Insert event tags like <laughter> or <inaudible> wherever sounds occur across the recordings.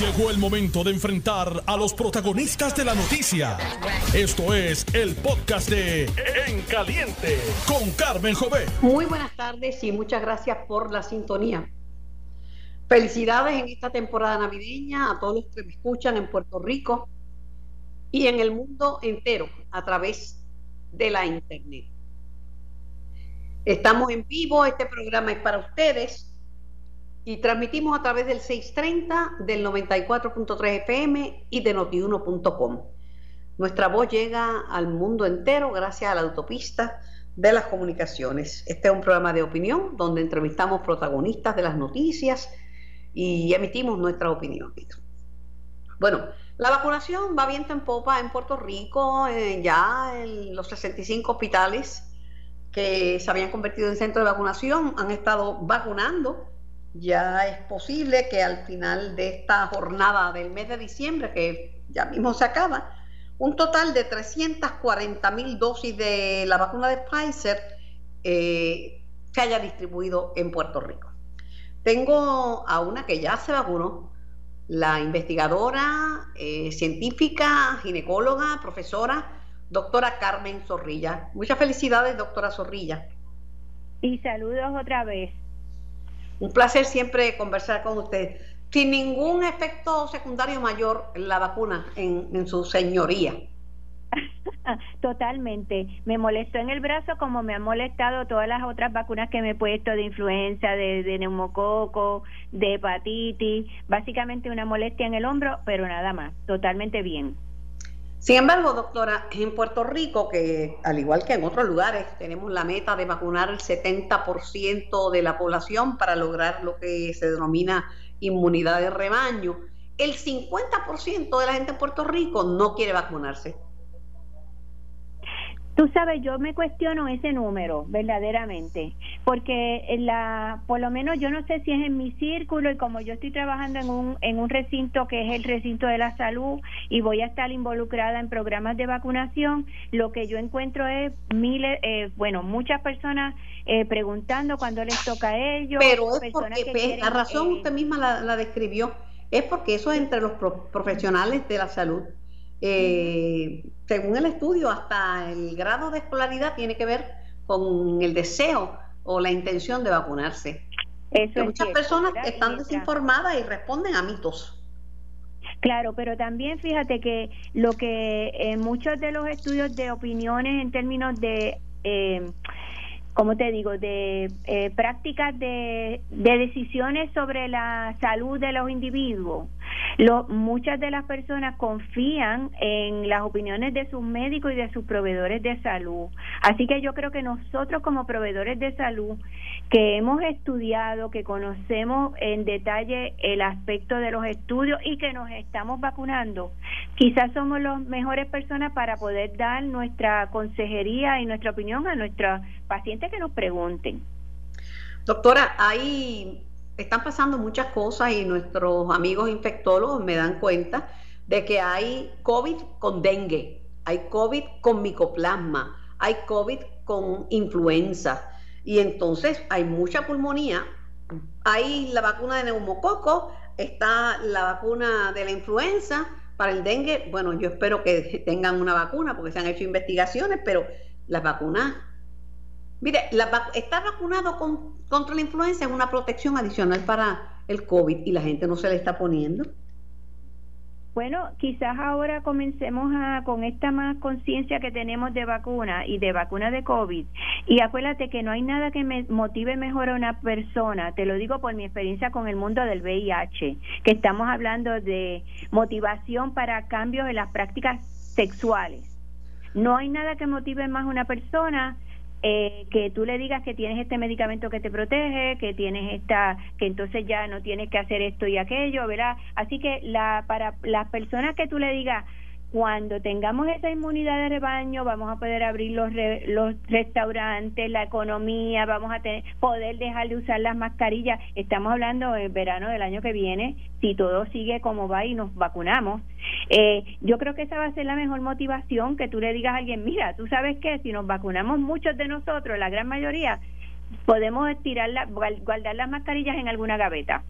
Llegó el momento de enfrentar a los protagonistas de la noticia. Esto es el podcast de En Caliente con Carmen Jové. Muy buenas tardes y muchas gracias por la sintonía. Felicidades en esta temporada navideña a todos los que me escuchan en Puerto Rico y en el mundo entero a través de la internet. Estamos en vivo, este programa es para ustedes y transmitimos a través del 630, del 94.3 FM y de notiuno.com. Nuestra voz llega al mundo entero gracias a la autopista de las comunicaciones. Este es un programa de opinión donde entrevistamos protagonistas de las noticias y emitimos nuestra opinión. Bueno, la vacunación va viento en popa en Puerto Rico, eh, ya en los 65 hospitales que se habían convertido en centro de vacunación han estado vacunando ya es posible que al final de esta jornada del mes de diciembre, que ya mismo se acaba, un total de 340 mil dosis de la vacuna de Pfizer eh, se haya distribuido en Puerto Rico. Tengo a una que ya se vacunó, la investigadora, eh, científica, ginecóloga, profesora, doctora Carmen Zorrilla. Muchas felicidades, doctora Zorrilla. Y saludos otra vez. Un placer siempre conversar con usted. Sin ningún efecto secundario mayor la vacuna en, su señoría. <laughs> Totalmente. Me molestó en el brazo como me han molestado todas las otras vacunas que me he puesto de influenza, de, de neumococo, de hepatitis. Básicamente una molestia en el hombro, pero nada más. Totalmente bien. Sin embargo, doctora, en Puerto Rico, que al igual que en otros lugares, tenemos la meta de vacunar el 70% de la población para lograr lo que se denomina inmunidad de rebaño, el 50% de la gente en Puerto Rico no quiere vacunarse. Tú sabes, yo me cuestiono ese número, verdaderamente, porque la, por lo menos yo no sé si es en mi círculo y como yo estoy trabajando en un, en un recinto que es el recinto de la salud y voy a estar involucrada en programas de vacunación, lo que yo encuentro es miles, eh, bueno, muchas personas eh, preguntando cuando les toca a ellos. Pero es porque, la razón eh, usted misma la, la, describió, es porque eso es entre los profesionales de la salud eh, según el estudio, hasta el grado de escolaridad tiene que ver con el deseo o la intención de vacunarse. muchas personas están desinformadas y responden a mitos. Claro, pero también fíjate que lo que en muchos de los estudios de opiniones en términos de eh, como te digo, de eh, prácticas de, de, decisiones sobre la salud de los individuos. Lo, muchas de las personas confían en las opiniones de sus médicos y de sus proveedores de salud. Así que yo creo que nosotros como proveedores de salud, que hemos estudiado, que conocemos en detalle el aspecto de los estudios y que nos estamos vacunando, quizás somos las mejores personas para poder dar nuestra consejería y nuestra opinión a nuestros pacientes que nos pregunten. Doctora, ahí están pasando muchas cosas y nuestros amigos infectólogos me dan cuenta de que hay COVID con dengue, hay COVID con micoplasma, hay COVID con influenza y entonces hay mucha pulmonía. Hay la vacuna de neumococo, está la vacuna de la influenza, para el dengue, bueno, yo espero que tengan una vacuna porque se han hecho investigaciones, pero las vacunas Mire, la, estar vacunado contra la influenza es una protección adicional para el COVID y la gente no se le está poniendo. Bueno, quizás ahora comencemos a, con esta más conciencia que tenemos de vacuna y de vacuna de COVID. Y acuérdate que no hay nada que me motive mejor a una persona, te lo digo por mi experiencia con el mundo del VIH, que estamos hablando de motivación para cambios en las prácticas sexuales. No hay nada que motive más a una persona eh, que tú le digas que tienes este medicamento que te protege, que tienes esta, que entonces ya no tienes que hacer esto y aquello, ¿verdad? Así que la, para las personas que tú le digas, cuando tengamos esa inmunidad de rebaño, vamos a poder abrir los, los restaurantes, la economía, vamos a tener, poder dejar de usar las mascarillas. Estamos hablando del verano del año que viene, si todo sigue como va y nos vacunamos. Eh, yo creo que esa va a ser la mejor motivación que tú le digas a alguien, mira, tú sabes que si nos vacunamos muchos de nosotros, la gran mayoría, podemos tirar guardar las mascarillas en alguna gaveta.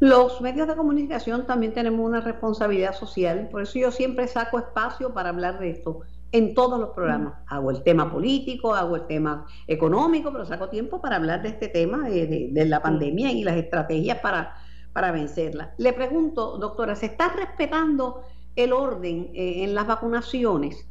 Los medios de comunicación también tenemos una responsabilidad social, por eso yo siempre saco espacio para hablar de esto en todos los programas. Hago el tema político, hago el tema económico, pero saco tiempo para hablar de este tema, de, la pandemia y las estrategias para, para vencerla. Le pregunto, doctora, ¿se está respetando el orden eh, en las vacunaciones?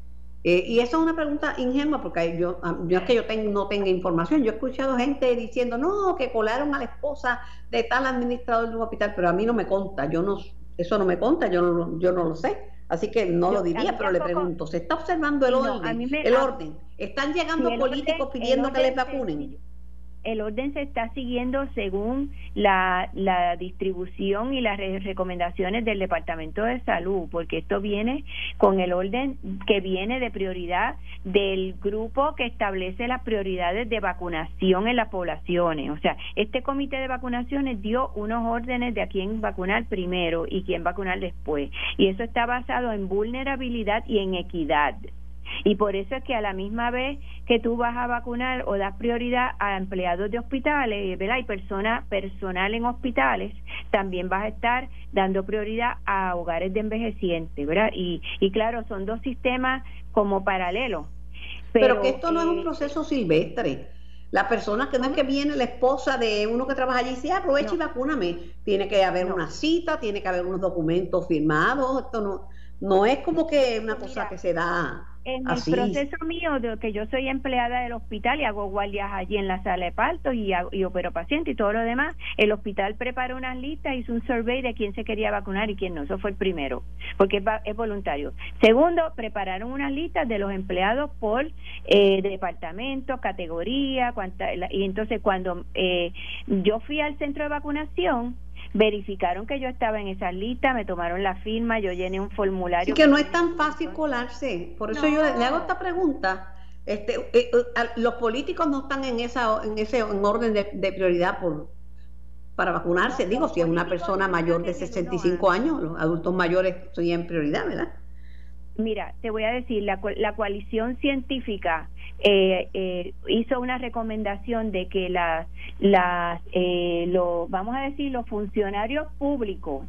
Eh, y esa es una pregunta ingenua porque yo, ah, yo es que yo no tenga información. Yo he escuchado gente diciendo, no, que colaron a la esposa de tal administrador de un hospital, pero a mí no me conta, yo no, eso no me conta, yo no, yo no lo sé. Así que no lo diría, pero le pregunto, ¿se está observando el orden? el orden. ¿Están llegando políticos pidiendo que les vacunen? El orden se está siguiendo según la, la distribución y las recomendaciones del Departamento de Salud, porque esto viene con el orden que viene de prioridad del grupo que establece las prioridades de vacunación en las poblaciones. O sea, este comité de vacunaciones dio unos órdenes de a quién vacunar primero y quién vacunar después. Y eso está basado en vulnerabilidad y en equidad. Y por eso es que a la misma vez que tú vas a vacunar o das prioridad a empleados de hospitales, ¿verdad? Y persona, personal en hospitales, también vas a estar dando prioridad a hogares de envejecientes, ¿verdad? Y, y claro, son dos sistemas como paralelos. Pero, que esto no es un eh, proceso silvestre. La persona que no es que viene la esposa de uno que trabaja allí y dice, aprovecha y vacúname. Tiene que haber una cita, tiene que haber unos documentos firmados. Esto no, no es como que una cosa que se da en el proceso mío de que yo soy empleada del hospital y hago guardias allí en la sala de parto y, y opero pacientes y todo lo demás, el hospital preparó unas listas, hizo un survey de quién se quería vacunar y quién no. Eso fue el primero, porque es, voluntario. Segundo, prepararon unas listas de los empleados por eh, departamento, categoría, cuánta, y entonces cuando eh, yo fui al centro de vacunación, verificaron que yo estaba en esa lista, me tomaron la firma, yo llené un formulario. Y que no es tan fácil colarse, por eso yo le hago esta pregunta. Este, eh, eh, los políticos no están en esa en ese en orden de, prioridad por para vacunarse. Digo, si es una persona mayor de 65 años, los adultos mayores son en prioridad, ¿verdad? Mira, te voy a decir, la, la coalición científica eh, eh, hizo una recomendación de que las, las eh, lo, vamos a decir, los funcionarios públicos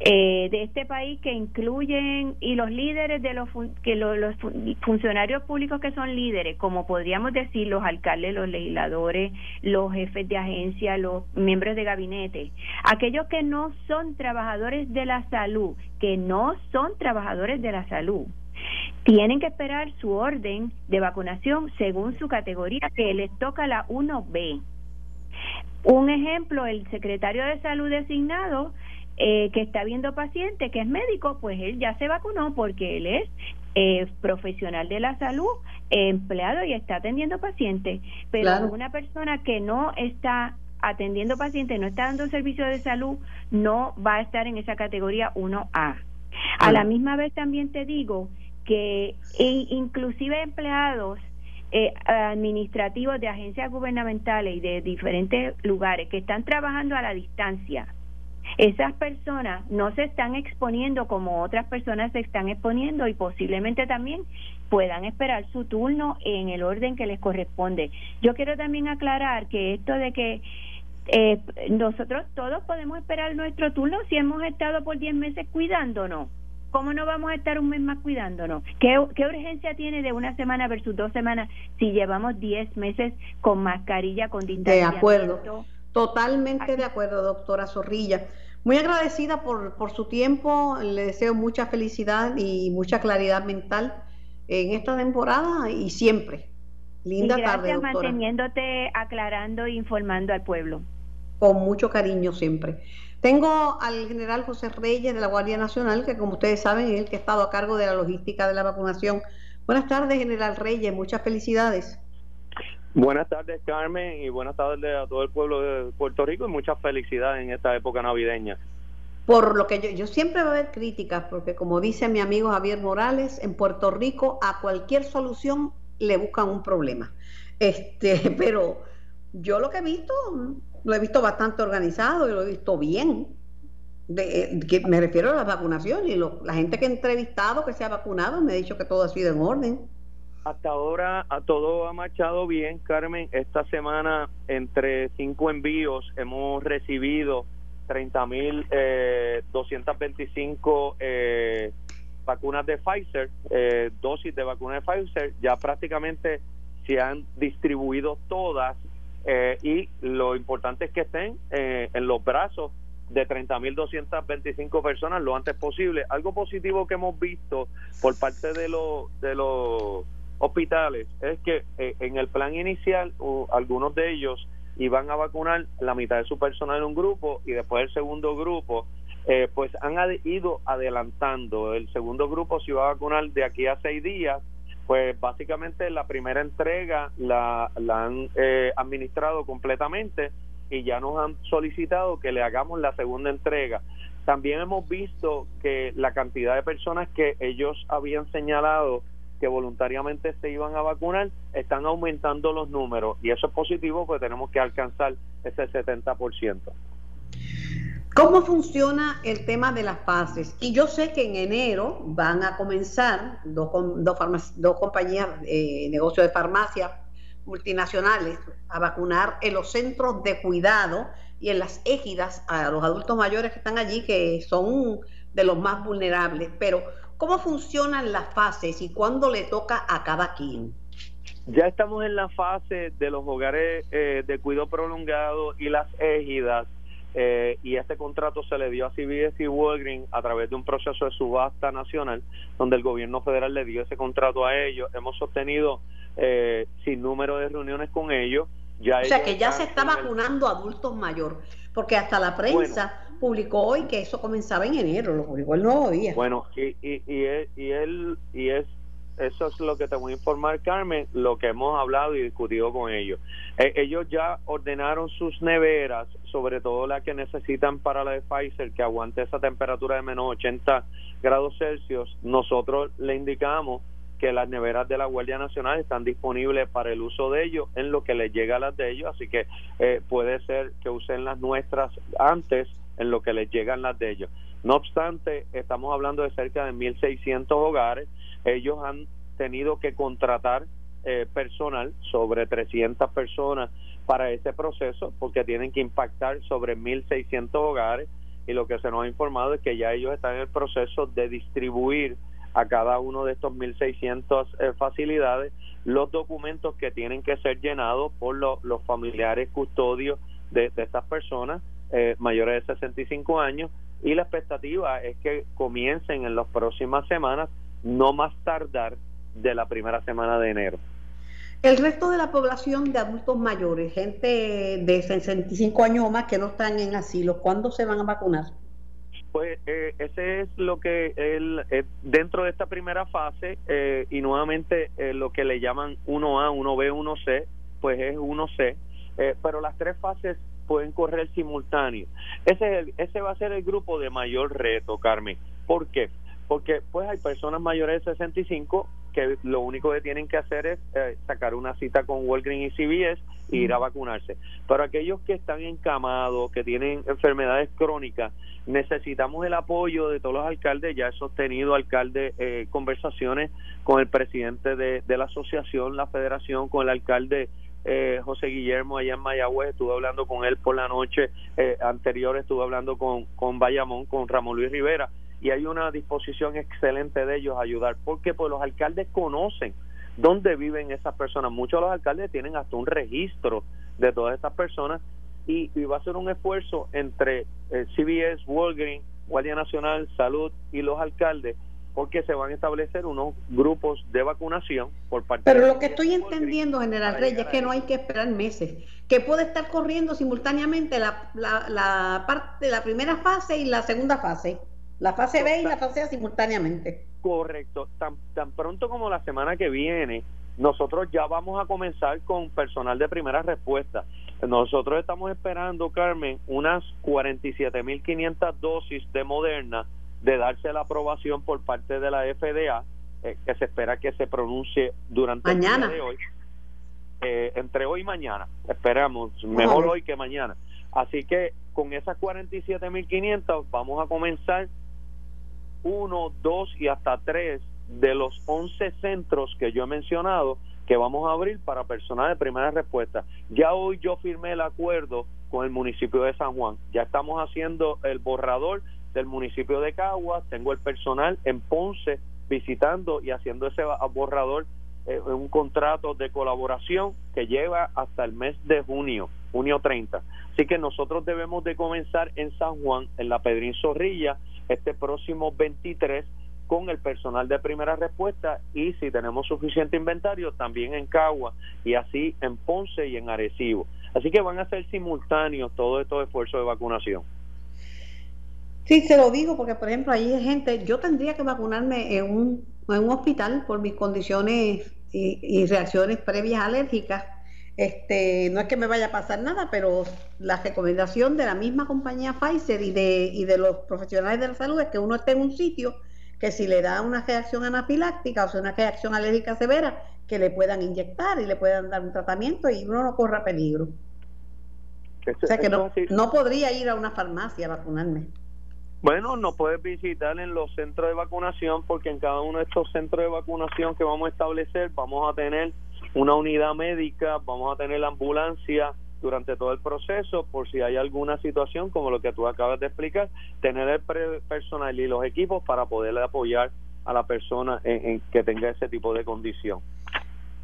eh, de este país que incluyen y los líderes de los que los, funcionarios públicos que son líderes como podríamos decir los alcaldes los legisladores los jefes de agencia los miembros de gabinete aquellos que no son trabajadores de la salud que no son trabajadores de la salud tienen que esperar su orden de vacunación según su categoría que les toca la 1B un ejemplo el secretario de salud designado eh, que está viendo paciente, que es médico, pues él ya se vacunó porque él es eh, profesional de la salud, empleado y está atendiendo pacientes. Pero una persona que no está atendiendo pacientes, no está dando servicio de salud, no va a estar en esa categoría 1A. A la misma vez también te digo que inclusive empleados eh, administrativos de agencias gubernamentales y de diferentes lugares que están trabajando a la distancia, esas personas no se están exponiendo como otras personas se están exponiendo y posiblemente también puedan esperar su turno en el orden que les corresponde. Yo quiero también aclarar que esto de que eh, nosotros todos podemos esperar nuestro turno si hemos estado por 10 meses cuidándonos. ¿Cómo no vamos a estar un mes más cuidándonos? ¿Qué, ¿Qué, urgencia tiene de una semana versus dos semanas si llevamos 10 meses con mascarilla, con distanciamiento? De acuerdo. Totalmente de acuerdo, doctora Zorrilla. Muy agradecida por, por su tiempo, le deseo mucha felicidad y mucha claridad mental en esta temporada y siempre. Linda tarde, doctora. manteniéndote aclarando e informando al pueblo. Con mucho cariño siempre. Tengo al general José Reyes de la Guardia Nacional, que como ustedes saben es el que ha estado a cargo de la logística de la vacunación. Buenas tardes, general Reyes, muchas felicidades. Buenas tardes, Carmen, y buenas tardes a todo el pueblo de Puerto Rico y muchas felicidades en esta época navideña. Por lo que yo, yo siempre va a haber críticas, porque como dice mi amigo Javier Morales, en Puerto Rico a cualquier solución le buscan un problema. Este, <laughs> pero yo lo que he visto, lo he visto bastante organizado y lo he visto bien. De, que me refiero a la vacunación y la gente que he entrevistado que se ha vacunado me ha dicho que todo ha sido en orden. Hasta ahora a todo ha marchado bien, Carmen. Esta semana entre cinco envíos hemos recibido 30.225 eh, 225 eh, vacunas de Pfizer, eh, dosis de vacunas de Pfizer, ya prácticamente se han distribuido todas eh, y lo importante es que estén eh, en los brazos de 30.225 personas lo antes posible. Algo positivo que hemos visto por parte de los de los hospitales es que en el plan inicial algunos de ellos iban a vacunar la mitad de su personal en un grupo y después el segundo grupo eh, pues han ido adelantando. El segundo grupo se va a vacunar de aquí a seis días. Pues básicamente la primera entrega la, la han eh, administrado completamente y ya nos han solicitado que le hagamos la segunda entrega. También hemos visto que la cantidad de personas que ellos habían señalado que voluntariamente se iban a vacunar están aumentando los números y eso es positivo porque tenemos que alcanzar ese 70%. ¿Cómo funciona el tema de las fases? Y yo sé que en enero van a comenzar dos, dos, dos compañías de negocio de farmacia multinacionales a vacunar en los centros de cuidado y en las égidas a los adultos mayores que están allí, que son de los más vulnerables. Pero, ¿cómo funcionan las fases y cuándo le toca a cada quien? Ya estamos en la fase de los hogares eh, de cuidado prolongado y las égidas eh, y este contrato se le dio a CBS y Walgreens a través de un proceso de subasta nacional donde el gobierno federal le dio ese contrato a ellos. Hemos sostenido eh, sin número de reuniones con ellos. Ya o sea que ya se está vacunando adultos mayores, porque hasta la prensa publicó hoy que eso comenzaba en enero, lo publicó el nuevo día. Bueno, y, y, y, y él, y es eso es lo que te voy a informar, Carmen, lo que hemos hablado y discutido con ellos. Eh, ellos ya ordenaron sus neveras, sobre todo las que necesitan para la de Pfizer, que aguante esa temperatura de menos 80 grados Celsius. Nosotros le indicamos que las neveras de la Guardia Nacional están disponibles para el uso de ellos en lo que les llega a las de ellos, así que eh, puede ser que usen las nuestras antes en lo que les llegan las de ellos. No obstante, estamos hablando de cerca de 1.600 hogares. Ellos han tenido que contratar eh, personal, sobre 300 personas para ese proceso, porque tienen que impactar sobre 1.600 hogares. Y lo que se nos ha informado es que ya ellos están en el proceso de distribuir a cada uno de estos 1.600 eh, facilidades los documentos que tienen que ser llenados por los familiares custodios de, estas personas eh, mayores de 65 años y la expectativa es que comiencen en las próximas semanas no más tardar de la primera semana de enero. El resto de la población de adultos mayores, gente de 65 años o más que no están en asilo, ¿cuándo se van a vacunar? Pues eh, ese es lo que el, eh, dentro de esta primera fase eh, y nuevamente lo que le llaman 1A, 1B, 1C, pues es 1C, pero las tres fases pueden correr simultáneo. Ese, ese va a ser el grupo de mayor reto, Carmen. ¿Por qué? porque pues hay personas mayores de 65 que lo único que tienen que hacer es eh, sacar una cita con Walgreens y CVS e ir a vacunarse. Pero aquellos que están encamados, que tienen enfermedades crónicas, necesitamos el apoyo de todos los alcaldes. Ya he sostenido, alcalde, eh, conversaciones con el presidente de, la asociación, la federación, con el alcalde eh, José Guillermo allá en Mayagüez, estuve hablando con él por la noche anterior, estuve hablando con, con Bayamón, con Ramón Luis Rivera y hay una disposición excelente de ellos a ayudar, porque pues los alcaldes conocen dónde viven esas personas. Muchos de los alcaldes tienen hasta un registro de todas estas personas y, va a ser un esfuerzo entre eh, CBS, Walgreens, Guardia Nacional, Salud y los alcaldes porque se van a establecer unos grupos de vacunación por parte Pero lo que estoy entendiendo, General Reyes, es que no hay que esperar meses, que puede estar corriendo simultáneamente la, la, la parte, la primera fase y la segunda fase. La fase B y la fase A simultáneamente. Correcto. Tan, tan pronto como la semana que viene, nosotros ya vamos a comenzar con personal de primera respuesta. Nosotros estamos esperando, Carmen, unas 47.500 dosis de Moderna de darse la aprobación por parte de la FDA, eh, que se espera que se pronuncie durante mañana. el día de hoy. Eh, entre hoy y mañana. Esperamos, mejor hoy que mañana. Así que con esas 47.500 vamos a comenzar uno, dos y hasta tres de los 11 centros que yo he mencionado que vamos a abrir para personal de primera respuesta. Ya hoy yo firmé el acuerdo con el municipio de San Juan. Ya estamos haciendo el borrador del municipio de Caguas, tengo el personal en Ponce visitando y haciendo ese borrador eh, un contrato de colaboración que lleva hasta el mes de junio, junio 30. Así que nosotros debemos de comenzar en San Juan, en la Pedrín Zorrilla, este próximo 23 con el personal de primera respuesta y si tenemos suficiente inventario también en Cagua y así en Ponce y en Arecibo. Así que van a ser simultáneos todos estos esfuerzos de vacunación. Sí, se lo digo porque, por ejemplo, hay gente, yo tendría que vacunarme en un, en un hospital por mis condiciones y, reacciones previas alérgicas. Este, no es que me vaya a pasar nada, pero la recomendación de la misma compañía Pfizer y de, y de los profesionales de la salud es que uno esté en un sitio que si le da una reacción anafiláctica o sea, una reacción alérgica severa, que le puedan inyectar y le puedan dar un tratamiento y uno no corra peligro. o sea que no, no podría ir a una farmacia a vacunarme. Bueno, no puedes visitar en los centros de vacunación porque en cada uno de estos centros de vacunación que vamos a establecer vamos a tener una unidad médica, vamos a tener la ambulancia durante todo el proceso por si hay alguna situación como lo que tú acabas de explicar, tener el personal y los equipos para poderle apoyar a la persona en, que tenga ese tipo de condición.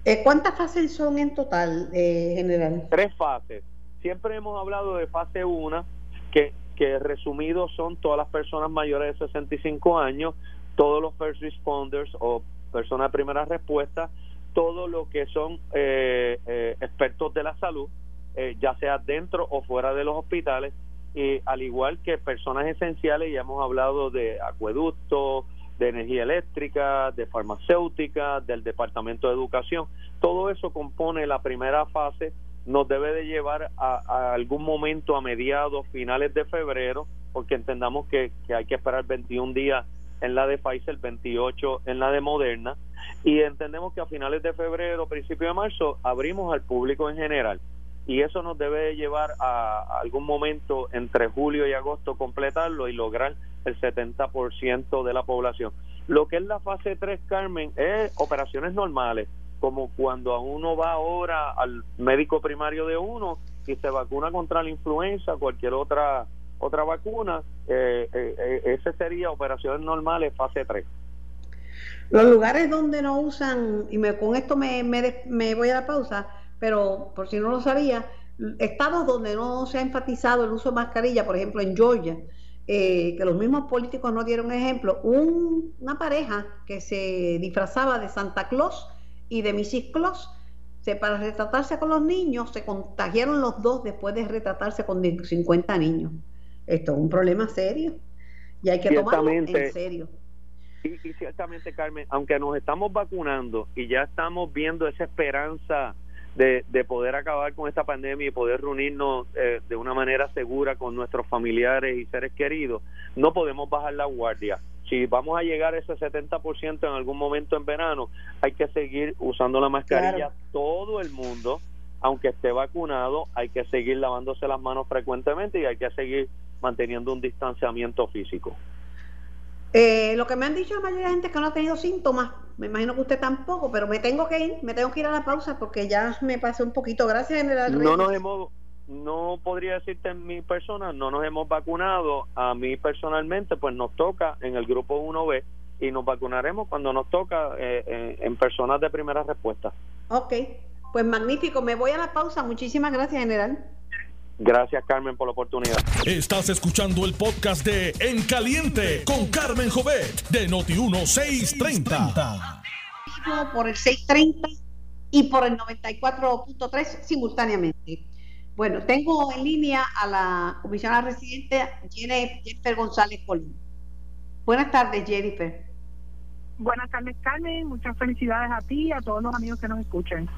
Eh, ¿Cuántas fases son en total, eh, general? Tres fases. Siempre hemos hablado de fase 1, que que resumido son todas las personas mayores de 65 años, todos los first responders o personas de primera respuesta, todo lo que son eh, eh, expertos de la salud, eh, ya sea dentro o fuera de los hospitales, y al igual que personas esenciales, ya hemos hablado de acueductos, de energía eléctrica, de farmacéutica, del Departamento de Educación. Todo eso compone la primera fase nos debe de llevar a, algún momento a mediados, finales de febrero, porque entendamos que, hay que esperar 21 días en la de Pfizer, 28 en la de Moderna, y entendemos que a finales de febrero, principio de marzo, abrimos al público en general. Y eso nos debe de llevar a, algún momento entre julio y agosto completarlo y lograr el 70% de la población. Lo que es la fase 3, Carmen, es operaciones normales como cuando a uno va ahora al médico primario de uno y se vacuna contra la influenza, cualquier otra otra vacuna, eh, eh, eh, ese sería operaciones normales fase 3. Los lugares donde no usan, y me, con esto me, me, voy a la pausa, pero por si no lo sabía, estados donde no se ha enfatizado el uso de mascarilla, por ejemplo en Georgia, que los mismos políticos no dieron ejemplo, una pareja que se disfrazaba de Santa Claus y de Mrs. se, para retratarse con los niños, se contagiaron los dos después de retratarse con 50 niños. Esto es un problema serio y hay que tomarlo en serio. Y, y, ciertamente, Carmen, aunque nos estamos vacunando y ya estamos viendo esa esperanza de, de poder acabar con esta pandemia y poder reunirnos eh, de una manera segura con nuestros familiares y seres queridos, no podemos bajar la guardia si vamos a llegar a ese 70% en algún momento en verano, hay que seguir usando la mascarilla todo el mundo, aunque esté vacunado, hay que seguir lavándose las manos frecuentemente y hay que seguir manteniendo un distanciamiento físico. Eh, lo que me han dicho la mayoría de gente es que no ha tenido síntomas, me imagino que usted tampoco, pero me tengo que ir, me tengo que ir a la pausa porque ya me pasé un poquito. Gracias, General. No nos hemos no podría decirte en mi persona, no nos hemos vacunado. A mí personalmente, pues nos toca en el grupo 1B y nos vacunaremos cuando nos toca eh, eh, en personas de primera respuesta. Ok, pues magnífico. Me voy a la pausa. Muchísimas gracias, general. Gracias, Carmen, por la oportunidad. Estás escuchando el podcast de En Caliente con Carmen Jovet de Noti1630. Por el 630 y por el 94.3 simultáneamente. Bueno, tengo en línea a la comisionada residente Jennifer González Colín. Buenas tardes, Jennifer. Buenas tardes, Carmen. Muchas felicidades a ti y a todos los amigos que nos escuchan.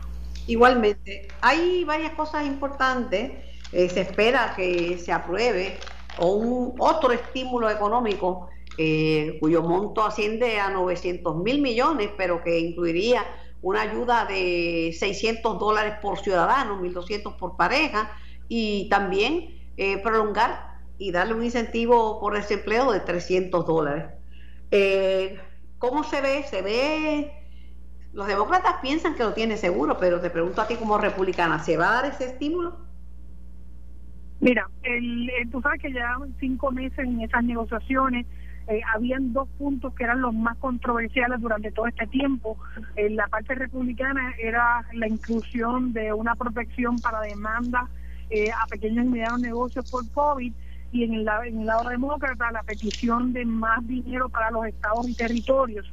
Igualmente, hay varias cosas importantes. Eh, se espera que se apruebe un otro estímulo económico eh, cuyo monto asciende a 900 mil millones, pero que incluiría una ayuda de 600 dólares por ciudadano, 1.200 por pareja, y también eh, prolongar y darle un incentivo por desempleo de 300 dólares. Eh, ¿Cómo se ve? Se ve... Los demócratas piensan que lo tiene seguro, pero te pregunto a ti como republicana, ¿se va a dar ese estímulo? Mira, el, tú sabes que llevan cinco meses en esas negociaciones. Eh, habían dos puntos que eran los más controversiales durante todo este tiempo. En la parte republicana era la inclusión de una protección para demandas eh, a pequeños y medianos negocios por COVID y en el, en el lado demócrata la petición de más dinero para los estados y territorios.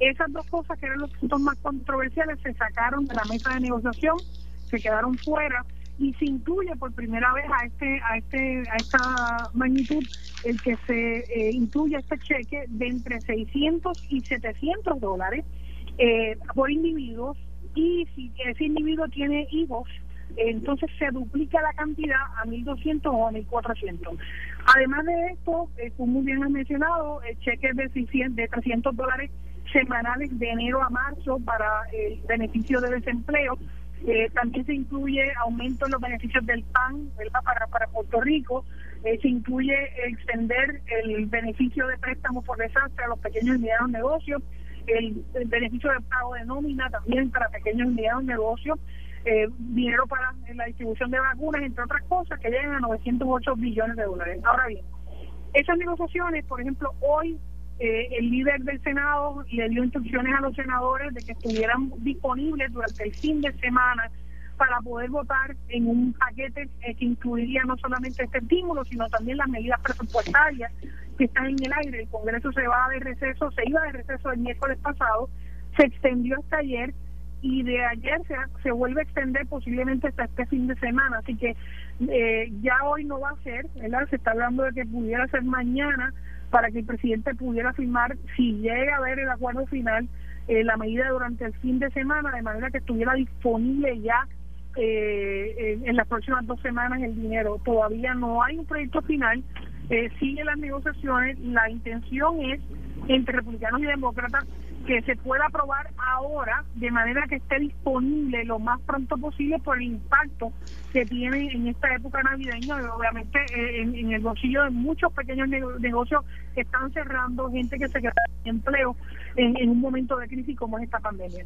Esas dos cosas que eran los puntos más controversiales se sacaron de la mesa de negociación, se quedaron fuera y se incluye por primera vez a este a este a esta magnitud el que se eh, incluye este cheque de entre 600 y 700 dólares eh, por individuos y si ese individuo tiene hijos entonces se duplica la cantidad a 1.200 o a 1.400. Además de esto, eh, como bien has mencionado, el cheque de, 600, de 300 dólares semanales de enero a marzo para el beneficio de desempleo eh, también se incluye aumento en los beneficios del PAN Para, para Puerto Rico. Eh, se incluye extender el beneficio de préstamo por desastre a los pequeños y medianos negocios, el, beneficio de pago de nómina también para pequeños y medianos negocios, eh, dinero para la distribución de vacunas, entre otras cosas, que llegan a 908 billones de dólares. Ahora bien, esas negociaciones, por ejemplo, hoy eh, el líder del Senado le dio instrucciones a los senadores de que estuvieran disponibles durante el fin de semana para poder votar en un paquete eh, que incluiría no solamente este estímulo, sino también las medidas presupuestarias que están en el aire. El Congreso se va de receso, se iba de receso el miércoles pasado, se extendió hasta ayer y de ayer se, se vuelve a extender posiblemente hasta este fin de semana. Así que eh, ya hoy no va a ser, ¿verdad? Se está hablando de que pudiera ser mañana para que el presidente pudiera firmar, si llega a haber el acuerdo final, eh, la medida durante el fin de semana, de manera que estuviera disponible ya eh, en, las próximas dos semanas el dinero. Todavía no hay un proyecto final, eh, sigue las negociaciones, la intención es entre republicanos y demócratas que se pueda aprobar ahora de manera que esté disponible lo más pronto posible por el impacto que tiene en esta época navideña obviamente eh, en, el bolsillo de muchos pequeños negocios que están cerrando, gente que se queda sin empleo en, un momento de crisis como es esta pandemia.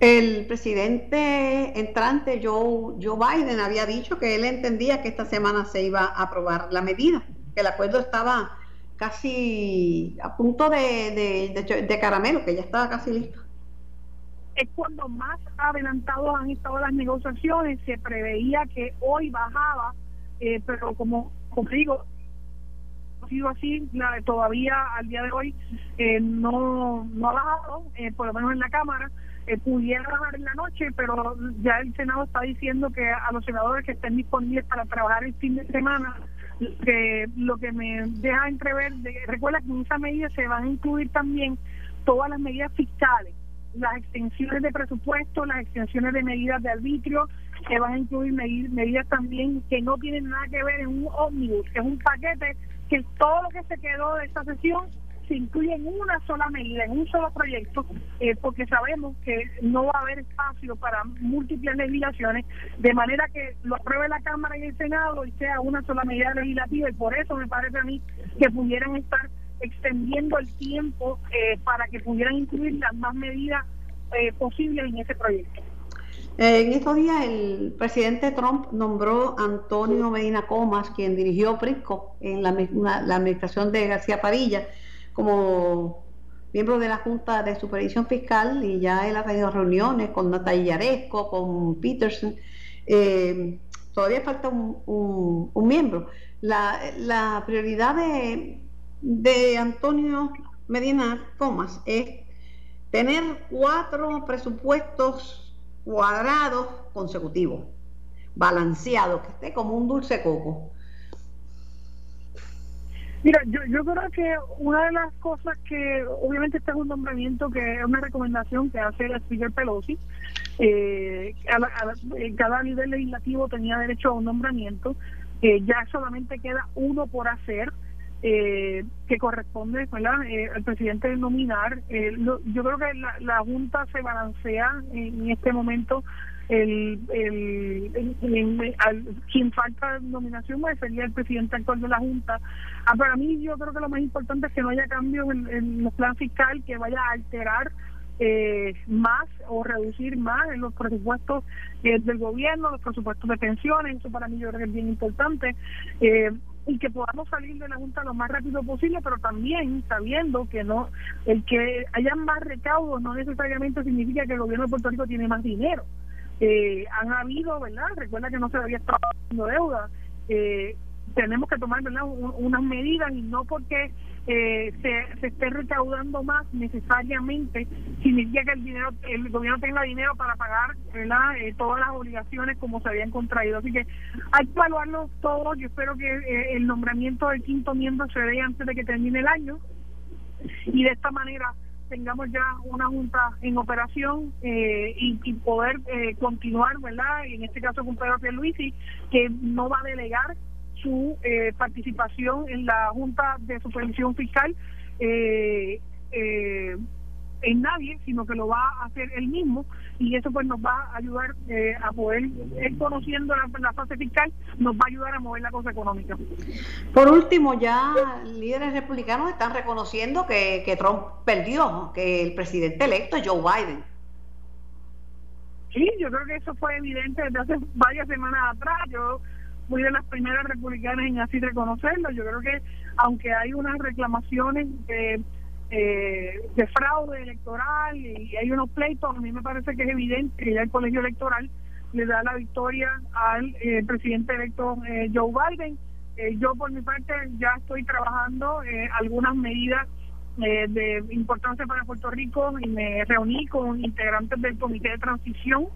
El presidente entrante Joe, Joe Biden había dicho que él entendía que esta semana se iba a aprobar la medida, que el acuerdo estaba casi a punto de, de, caramelo, que ya estaba casi listo. Es cuando más adelantados han estado las negociaciones, se preveía que hoy bajaba, eh, pero como, como digo, ha sido así, todavía al día de hoy eh, no, no ha bajado, eh, por lo menos en la Cámara, pudiera bajar en la noche, pero ya el Senado está diciendo que a los senadores que estén disponibles para trabajar el fin de semana que lo que me deja entrever, recuerda que en esa medida se van a incluir también todas las medidas fiscales, las extensiones de presupuesto, las extensiones de medidas de arbitrio, se van a incluir medidas también que no tienen nada que ver en un ómnibus, que es un paquete que todo lo que se quedó de esta sesión se incluye en una sola medida, en un solo proyecto, eh, porque sabemos que no va a haber espacio para múltiples legislaciones, de manera que lo apruebe la Cámara y el Senado y sea una sola medida legislativa, y por eso me parece a mí que pudieran estar extendiendo el tiempo eh, para que pudieran incluir las más medidas eh, posibles en ese proyecto. En estos días el presidente Trump nombró a Antonio Medina Comas, quien dirigió PRISCO en la, la administración de García Padilla, como miembro de la Junta de Supervisión Fiscal y ya él ha tenido reuniones con Natalia con Peterson. Eh, todavía falta un, miembro. La, prioridad de, de Antonio Medina Comas es tener cuatro presupuestos cuadrados consecutivos, balanceados, que esté como un dulce coco. Mira, yo, yo creo que una de las cosas que, obviamente este es un nombramiento que es una recomendación que hace el Speaker Pelosi, eh, a cada nivel legislativo tenía derecho a un nombramiento, eh, ya solamente queda uno por hacer, eh, que corresponde. Eh, al presidente de nominar. Eh, yo creo que la, la Junta se balancea en este momento el, el, quien falta nominación pues, sería el presidente actual de la Junta. Ah, para mí yo creo que lo más importante es que no haya cambios en, los plan fiscal que vaya a alterar eh, más o reducir más en los presupuestos eh, del gobierno, los presupuestos de pensiones, eso para mí yo creo que es bien importante, eh, y que podamos salir de la Junta lo más rápido posible, pero también sabiendo que no el que haya más recaudos no necesariamente significa que el gobierno de Puerto Rico tiene más dinero. Han habido, ¿verdad? Recuerda que no se había estado haciendo deuda. tenemos que tomar ¿verdad? unas medidas y no porque eh, se, se esté recaudando más necesariamente significa que el dinero el gobierno tenga dinero para pagar eh, todas las obligaciones como se habían contraído así que hay que evaluarlo todo yo espero que eh, el nombramiento del quinto miembro se dé antes de que termine el año y de esta manera tengamos ya una junta en operación eh, y, poder continuar, ¿verdad? Y en este caso con Pedro Pierluisi, que no va a delegar su eh, participación en la Junta de Supervisión Fiscal eh, eh, en nadie, sino que lo va a hacer él mismo y eso pues nos va a ayudar a poder, él conociendo la, fase fiscal, nos va a ayudar a mover la cosa económica. Por último, ya líderes republicanos están reconociendo que, que Trump perdió, que el presidente electo es Joe Biden. Sí, yo creo que eso fue evidente desde hace varias semanas atrás. Yo fui de las primeras republicanas en así reconocerlo. Yo creo que aunque hay unas reclamaciones de, eh, de fraude electoral y hay unos pleitos, a mí me parece que es evidente que ya el colegio electoral le da la victoria al eh, presidente electo eh, Joe Biden. yo por mi parte ya estoy trabajando algunas medidas de importancia para Puerto Rico y me reuní con integrantes del comité de transición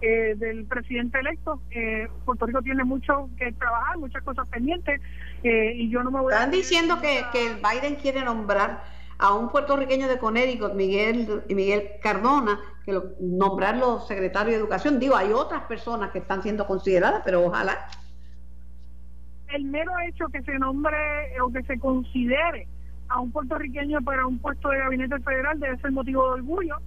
eh, del presidente electo. Eh, Puerto Rico tiene mucho que trabajar, muchas cosas pendientes, eh, y yo no me voy Están diciendo que, que Biden quiere nombrar a un puertorriqueño de Connecticut, Miguel, Miguel Cardona, que lo, nombrarlo secretario de Educación. Digo, hay otras personas que están siendo consideradas, pero ojalá. El mero hecho que se nombre o que se considere a un puertorriqueño para un puesto de gabinete federal debe ser motivo de orgullo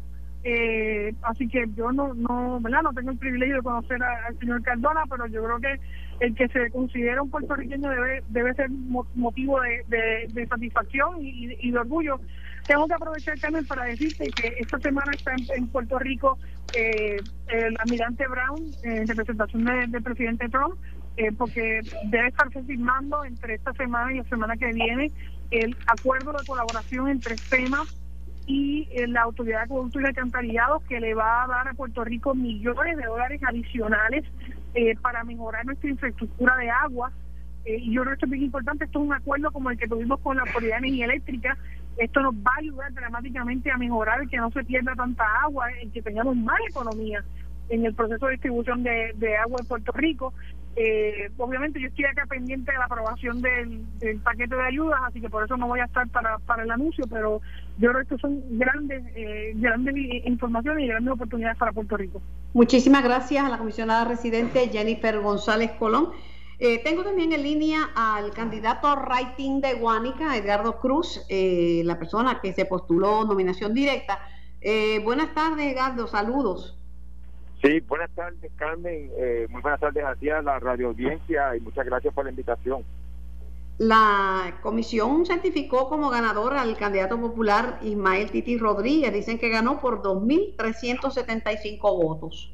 eh, así que yo no, no, ¿verdad? no tengo el privilegio de conocer al señor Cardona, pero yo creo que el que se considera un puertorriqueño debe, debe ser motivo de, de, satisfacción y, de orgullo. Tengo que aprovechar también para decirte que esta semana está en, Puerto Rico eh, el almirante Brown en representación del presidente Trump, eh, porque debe estarse firmando entre esta semana y la semana que viene el acuerdo de colaboración entre FEMA y eh, la Autoridad de Acueducto y Alcantarillado que le va a dar a Puerto Rico millones de dólares adicionales eh, para mejorar nuestra infraestructura de agua. Eh, y yo creo que esto es bien importante, esto es un acuerdo como el que tuvimos con la Autoridad de Energía Eléctrica, esto nos va a ayudar dramáticamente a mejorar que no se pierda tanta agua, y que tengamos más economía en el proceso de distribución de, de agua en Puerto Rico eh, obviamente yo estoy acá pendiente de la aprobación del, paquete de ayudas, así que por eso no voy a estar para, para el anuncio, pero yo creo que son grandes, eh, grandes informaciones y grandes oportunidades para Puerto Rico. Muchísimas gracias a la comisionada residente Jennifer González Colón. Eh, tengo también en línea al candidato rating de Guánica, Edgardo Cruz, eh, la persona que se postuló nominación directa. buenas tardes, Edgardo, saludos. Sí, buenas tardes, Carmen. Eh, muy buenas tardes a a la radio audiencia, y muchas gracias por la invitación. La comisión certificó como ganador al candidato popular Ismael Titi Rodríguez. Dicen que ganó por 2.375 votos.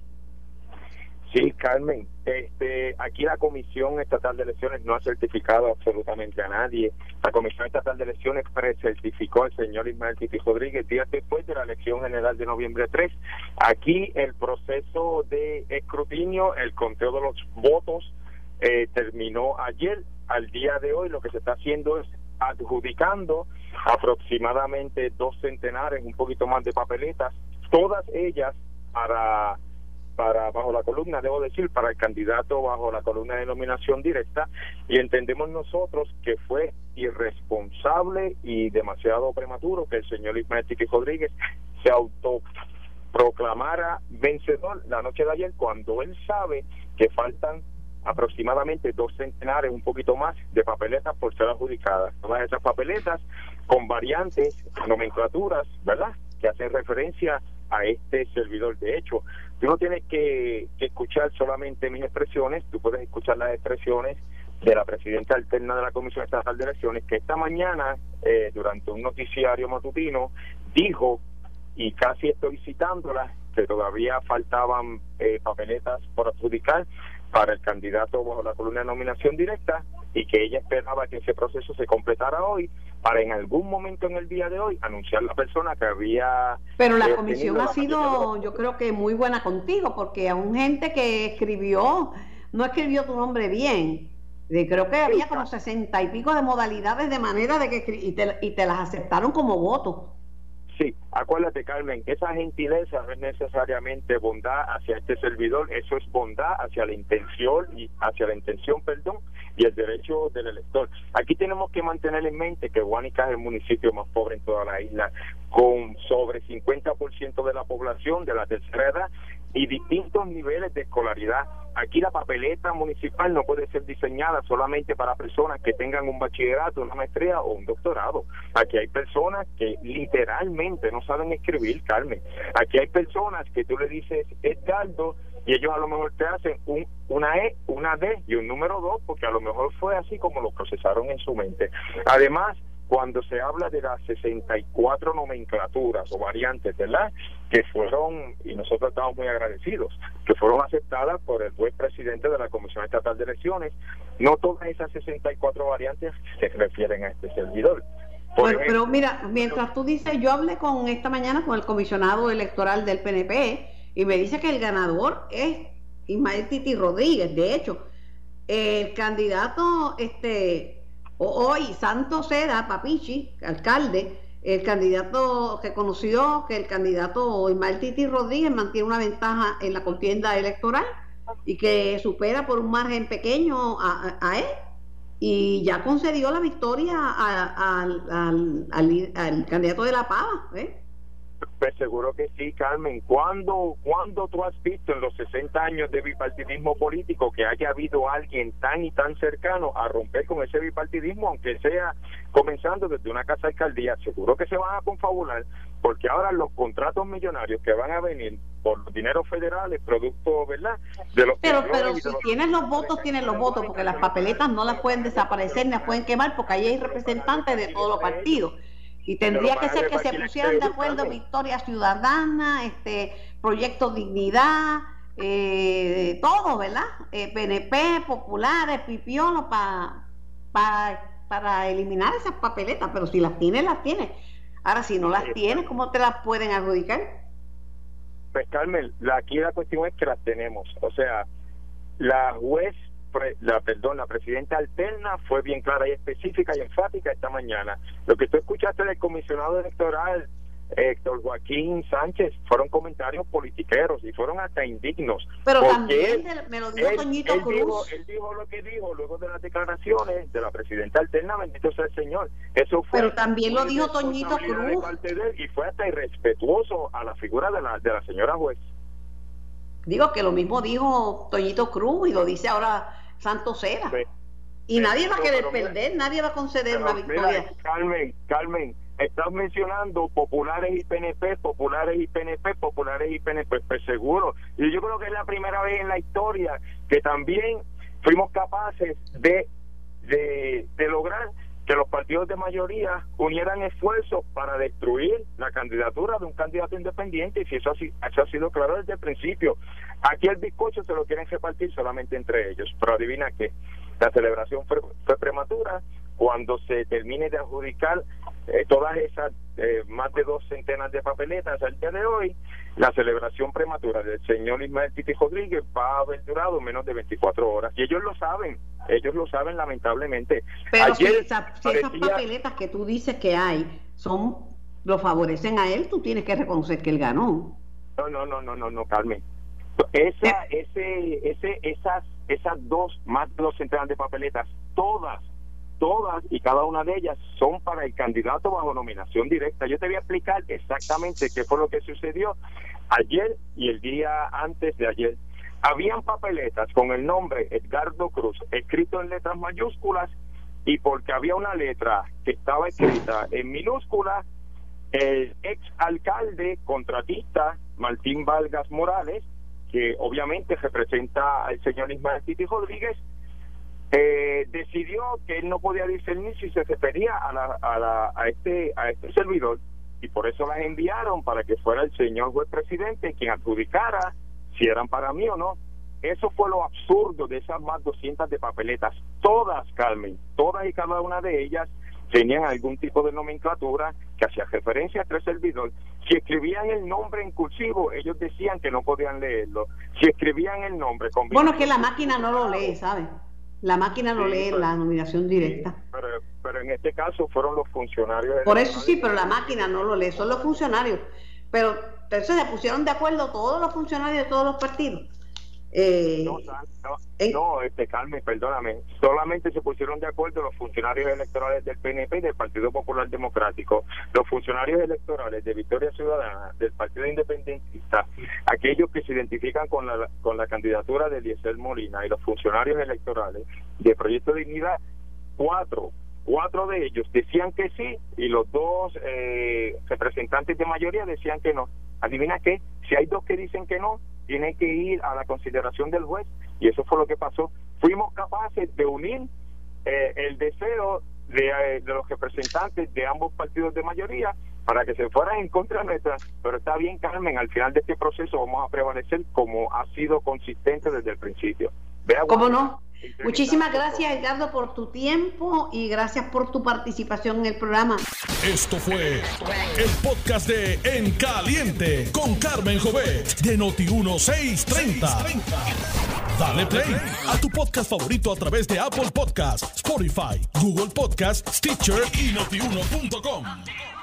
Sí, Carmen. Este, aquí la Comisión Estatal de Elecciones no ha certificado absolutamente a nadie. La Comisión Estatal de Elecciones precertificó al señor Ismael Titi Rodríguez días después de la elección general de noviembre 3. Aquí el proceso de escrutinio, el conteo de los votos eh, terminó ayer. Al día de hoy lo que se está haciendo es adjudicando aproximadamente dos centenares, un poquito más de papeletas, todas ellas para para bajo la columna, debo decir, para el candidato bajo la columna de nominación directa y entendemos nosotros que fue irresponsable y demasiado prematuro que el señor Ismael Tiki Rodríguez se autoproclamara vencedor la noche de ayer cuando él sabe que faltan aproximadamente dos centenares, un poquito más, de papeletas por ser adjudicadas. Todas esas papeletas con variantes, nomenclaturas, ¿verdad? Que hacen referencia a este servidor. De hecho, tú no tienes que, escuchar solamente mis expresiones, tú puedes escuchar las expresiones de la presidenta alterna de la Comisión Estatal de Elecciones, que esta mañana, eh, durante un noticiario matutino, dijo y casi estoy citándola, que todavía faltaban eh, papeletas por adjudicar para el candidato bajo la columna de nominación directa y que ella esperaba que ese proceso se completara hoy para en algún momento en el día de hoy anunciar la persona que había... Pero la comisión ha sido, yo creo que muy buena contigo, porque a un gente que escribió, no escribió tu nombre bien. Creo que había como sesenta y pico de modalidades de manera de que y te, y te las aceptaron como voto. Sí, acuérdate Carmen, esa gentileza no es necesariamente bondad hacia este servidor, eso es bondad hacia la intención y hacia la intención, perdón, y el derecho del elector. Aquí tenemos que mantener en mente que Guanica es el municipio más pobre en toda la isla, con sobre 50% de la población de la tercera y distintos niveles de escolaridad. Aquí la papeleta municipal no puede ser diseñada solamente para personas que tengan un bachillerato, una maestría o un doctorado. Aquí hay personas que literalmente no saben escribir, Carmen. Aquí hay personas que tú le dices Edgardo y ellos a lo mejor te hacen un, una E, una D y un número 2 porque a lo mejor fue así como lo procesaron en su mente. Además, cuando se habla de las 64 nomenclaturas o variantes, ¿verdad? Que fueron, y nosotros estamos muy agradecidos, que fueron aceptadas por el juez presidente de la Comisión Estatal de Elecciones, no todas esas 64 variantes se refieren a este servidor. pero mira, mientras tú dices, yo hablé con esta mañana con el comisionado electoral del PNP y me dice que el ganador es Ismael Titi Rodríguez. De hecho, el candidato, este, Hoy, Santos Seda, Papichi, alcalde, el candidato que conoció que el candidato Ismael Titi Rodríguez mantiene una ventaja en la contienda electoral y que supera por un margen pequeño a, él y ya concedió la victoria al, al, candidato de la Pava. ¿eh? Pues seguro que sí, Carmen. ¿Cuándo, ¿Cuándo tú has visto en los 60 años de bipartidismo político que haya habido alguien tan y tan cercano a romper con ese bipartidismo, aunque sea comenzando desde una casa alcaldía? Seguro que se van a confabular, porque ahora los contratos millonarios que van a venir por los dineros federales, producto, ¿verdad? De los pero pero si tienes los votos, tienes los votos, porque las papeletas no las pueden desaparecer, ni las pueden quemar, porque ahí hay representantes de todos los partidos. Y tendría que ser que se pusieran de acuerdo Victoria Ciudadana, este Proyecto Dignidad, eh, todo, ¿verdad? PNP, eh, populares, pipiolo, para para eliminar esas papeletas, pero si las tienes, las tienes. Ahora, si no las tienes, ¿cómo te las pueden adjudicar? Pues Carmen, aquí la cuestión es que las tenemos. O sea, la juez la perdón, la presidenta alterna fue bien clara y específica y enfática esta mañana. Lo que tú escuchaste del comisionado electoral Héctor Joaquín Sánchez fueron comentarios politiqueros y fueron hasta indignos. Pero también me lo dijo Toñito Cruz. Dijo, él dijo lo que dijo luego de las declaraciones de la presidenta alterna, bendito sea el Señor. Eso fue Pero también lo dijo Toñito Cruz. y fue hasta irrespetuoso a la figura de la, de la señora juez. Digo que lo mismo dijo Toñito Cruz y lo dice ahora Santos Era. y nadie va a querer perder, nadie va a conceder una victoria. Carmen, Carmen, estás mencionando populares y PNP, populares y PNP, populares y PNP, pues seguro. Y yo creo que es la primera vez en la historia que también fuimos capaces de, de, de lograr que los partidos de mayoría unieran esfuerzos para destruir la candidatura de un candidato independiente y si eso, eso ha sido claro desde el principio. Aquí el bizcocho se lo quieren repartir solamente entre ellos, pero adivina que la celebración fue, fue prematura, cuando se termine de adjudicar eh, todas esas eh, más de dos centenas de papeletas al día de hoy, la celebración prematura del señor Ismael Titi Rodríguez va a haber durado menos de 24 horas. Y ellos lo saben, ellos lo saben lamentablemente. Pero si, esas papeletas que tú dices que hay son lo favorecen a él, tú tienes que reconocer que él ganó. No, no, no, no, no, no, Carmen. Esa, ese, ese, esas, esas dos, más de dos centenas de papeletas, todas todas y cada una de ellas son para el candidato bajo nominación directa. Yo te voy a explicar exactamente qué fue lo que sucedió ayer y el día antes de ayer. Habían papeletas con el nombre Edgardo Cruz escrito en letras mayúsculas y porque había una letra que estaba escrita en minúsculas, el ex alcalde contratista Martín Vargas Morales, que obviamente representa al señor Ismael Titi Rodríguez, eh, decidió que él no podía discernir si se refería a, la, a, la, a, este, a este servidor y por eso las enviaron para que fuera el señor juez presidente quien adjudicara si eran para mí o no. Eso fue lo absurdo de esas más 200 de papeletas. Todas, Carmen, todas y cada una de ellas tenían algún tipo de nomenclatura que hacía referencia a tres servidor. Si escribían el nombre en cursivo, ellos decían que no podían leerlo. Si escribían el nombre con... Bueno, que la máquina no lo lee, ¿sabes? La máquina no lee la nominación directa. pero, pero, en este caso fueron los funcionarios. Por eso sí, pero la máquina no lo lee, son los funcionarios. Pero entonces se pusieron de acuerdo todos los funcionarios de todos los partidos eh, no, no, este Carmen, perdóname, solamente se pusieron de acuerdo los funcionarios electorales del PNP y del Partido Popular Democrático, los funcionarios electorales de Victoria Ciudadana, del Partido Independentista, aquellos que se identifican con la, con la candidatura de Eliezer Molina y los funcionarios electorales de Proyecto de Dignidad, cuatro cuatro de ellos decían que sí y los dos eh, representantes de mayoría decían que no. Adivina qué, si hay dos que dicen que no, tiene que ir a la consideración del juez y eso fue lo que pasó. Fuimos capaces de unir eh, el deseo de, eh, de, los representantes de ambos partidos de mayoría para que se fueran en contra nuestra, pero está bien Carmen, al final de este proceso vamos a prevalecer como ha sido consistente desde el principio. ¿Cómo no? Muchísimas gracias, Edgardo, por tu tiempo y gracias por tu participación en el programa. Esto fue el podcast de En Caliente con Carmen Jovet de Noti1630. Dale play a tu podcast favorito a través de Apple Podcasts, Spotify, Google Podcasts, Stitcher y notiuno.com.